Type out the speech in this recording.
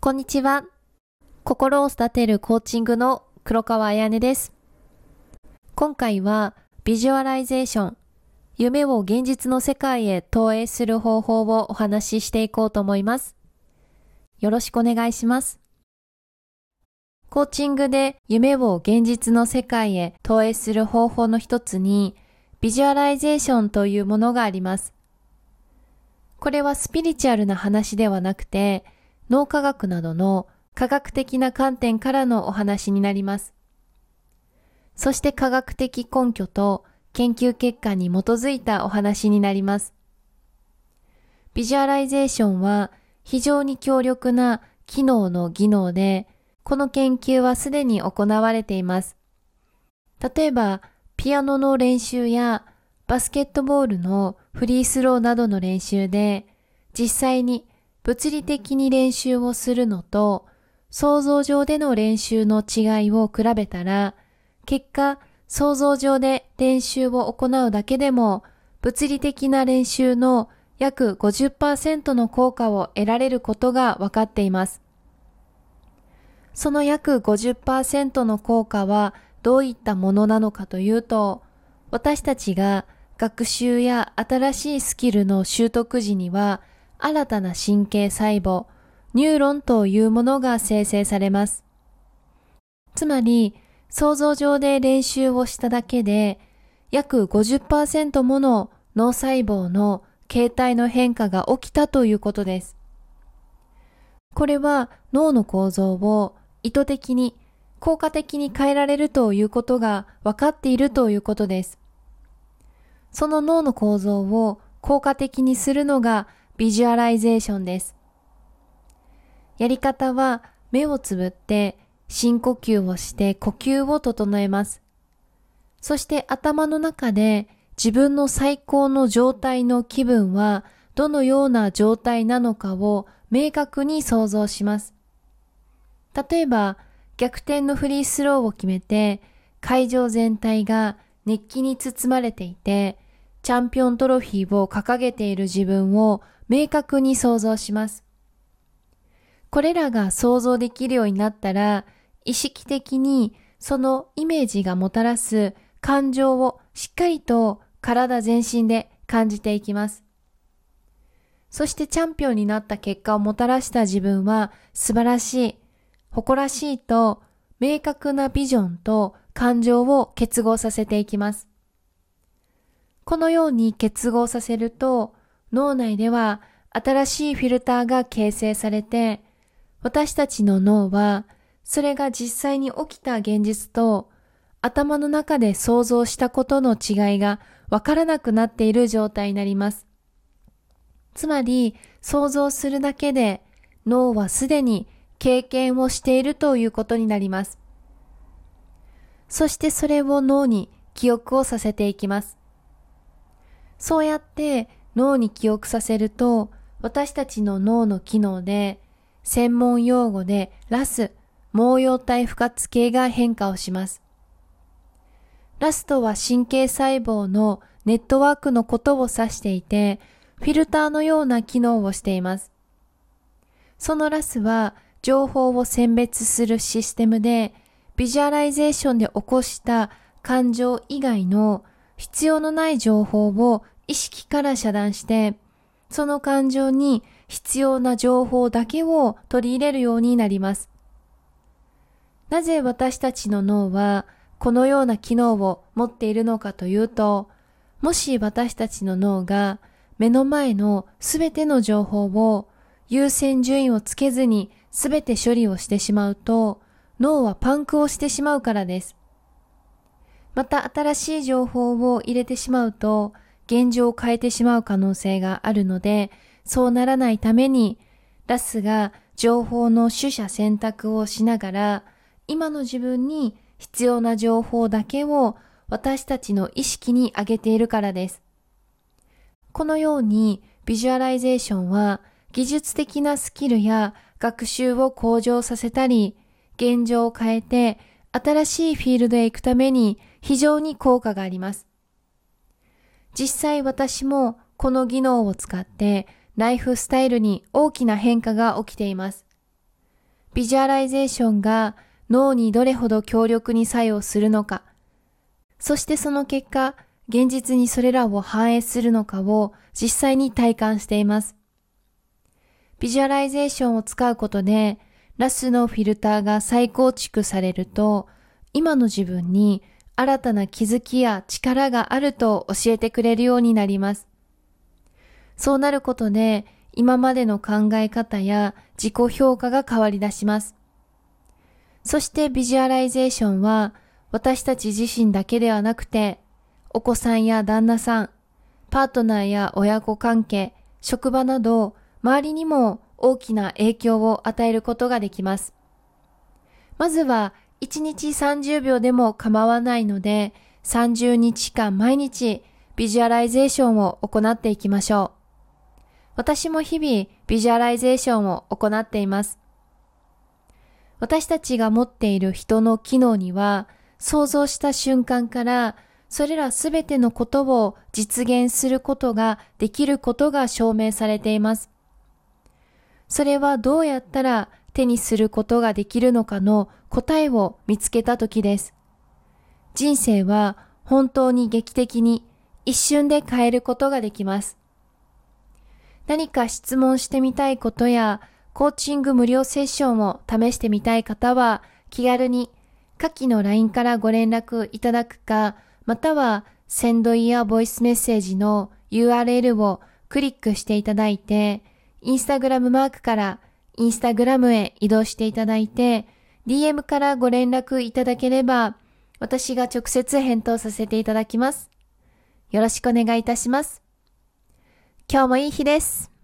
こんにちは。心を育てるコーチングの黒川彩音です。今回はビジュアライゼーション、夢を現実の世界へ投影する方法をお話ししていこうと思います。よろしくお願いします。コーチングで夢を現実の世界へ投影する方法の一つに、ビジュアライゼーションというものがあります。これはスピリチュアルな話ではなくて、脳科学などの科学的な観点からのお話になります。そして科学的根拠と研究結果に基づいたお話になります。ビジュアライゼーションは非常に強力な機能の技能で、この研究はすでに行われています。例えば、ピアノの練習やバスケットボールのフリースローなどの練習で、実際に物理的に練習をするのと、想像上での練習の違いを比べたら、結果、想像上で練習を行うだけでも、物理的な練習の約50%の効果を得られることが分かっています。その約50%の効果はどういったものなのかというと、私たちが学習や新しいスキルの習得時には、新たな神経細胞、ニューロンというものが生成されます。つまり、想像上で練習をしただけで、約50%もの脳細胞の形態の変化が起きたということです。これは脳の構造を意図的に効果的に変えられるということが分かっているということです。その脳の構造を効果的にするのがビジュアライゼーションです。やり方は目をつぶって深呼吸をして呼吸を整えます。そして頭の中で自分の最高の状態の気分はどのような状態なのかを明確に想像します。例えば逆転のフリースローを決めて、会場全体が熱気に包まれていて、チャンピオントロフィーを掲げている自分を明確に想像します。これらが想像できるようになったら、意識的にそのイメージがもたらす感情をしっかりと体全身で感じていきます。そしてチャンピオンになった結果をもたらした自分は素晴らしい、誇らしいと明確なビジョンと感情を結合させていきます。このように結合させると脳内では新しいフィルターが形成されて私たちの脳はそれが実際に起きた現実と頭の中で想像したことの違いがわからなくなっている状態になります。つまり想像するだけで脳はすでに経験をしているということになります。そしてそれを脳に記憶をさせていきます。そうやって脳に記憶させると、私たちの脳の機能で、専門用語でラス、毛様体不活系が変化をします。ラスとは神経細胞のネットワークのことを指していて、フィルターのような機能をしています。そのラスは情報を選別するシステムで、ビジュアライゼーションで起こした感情以外の必要のない情報を意識から遮断して、その感情に必要な情報だけを取り入れるようになります。なぜ私たちの脳はこのような機能を持っているのかというと、もし私たちの脳が目の前のすべての情報を優先順位をつけずにすべて処理をしてしまうと、脳はパンクをしてしまうからです。また新しい情報を入れてしまうと、現状を変えてしまう可能性があるので、そうならないために、ラスが情報の取捨選択をしながら、今の自分に必要な情報だけを私たちの意識に上げているからです。このようにビジュアライゼーションは技術的なスキルや学習を向上させたり、現状を変えて新しいフィールドへ行くために非常に効果があります。実際私もこの技能を使ってライフスタイルに大きな変化が起きています。ビジュアライゼーションが脳にどれほど強力に作用するのか、そしてその結果、現実にそれらを反映するのかを実際に体感しています。ビジュアライゼーションを使うことで、ラスのフィルターが再構築されると、今の自分に新たな気づきや力があると教えてくれるようになります。そうなることで、今までの考え方や自己評価が変わり出します。そしてビジュアライゼーションは私たち自身だけではなくて、お子さんや旦那さん、パートナーや親子関係、職場など、周りにも大きな影響を与えることができます。まずは、1日30秒でも構わないので、30日間毎日ビジュアライゼーションを行っていきましょう。私も日々ビジュアライゼーションを行っています。私たちが持っている人の機能には、想像した瞬間からそれらすべてのことを実現することができることが証明されています。それはどうやったら手にすることができるのかの答えを見つけたときです。人生は本当に劇的に一瞬で変えることができます。何か質問してみたいことやコーチング無料セッションを試してみたい方は気軽に下記の LINE からご連絡いただくかまたは、センドイヤーボイスメッセージの URL をクリックしていただいて、インスタグラムマークからインスタグラムへ移動していただいて、DM からご連絡いただければ、私が直接返答させていただきます。よろしくお願いいたします。今日もいい日です。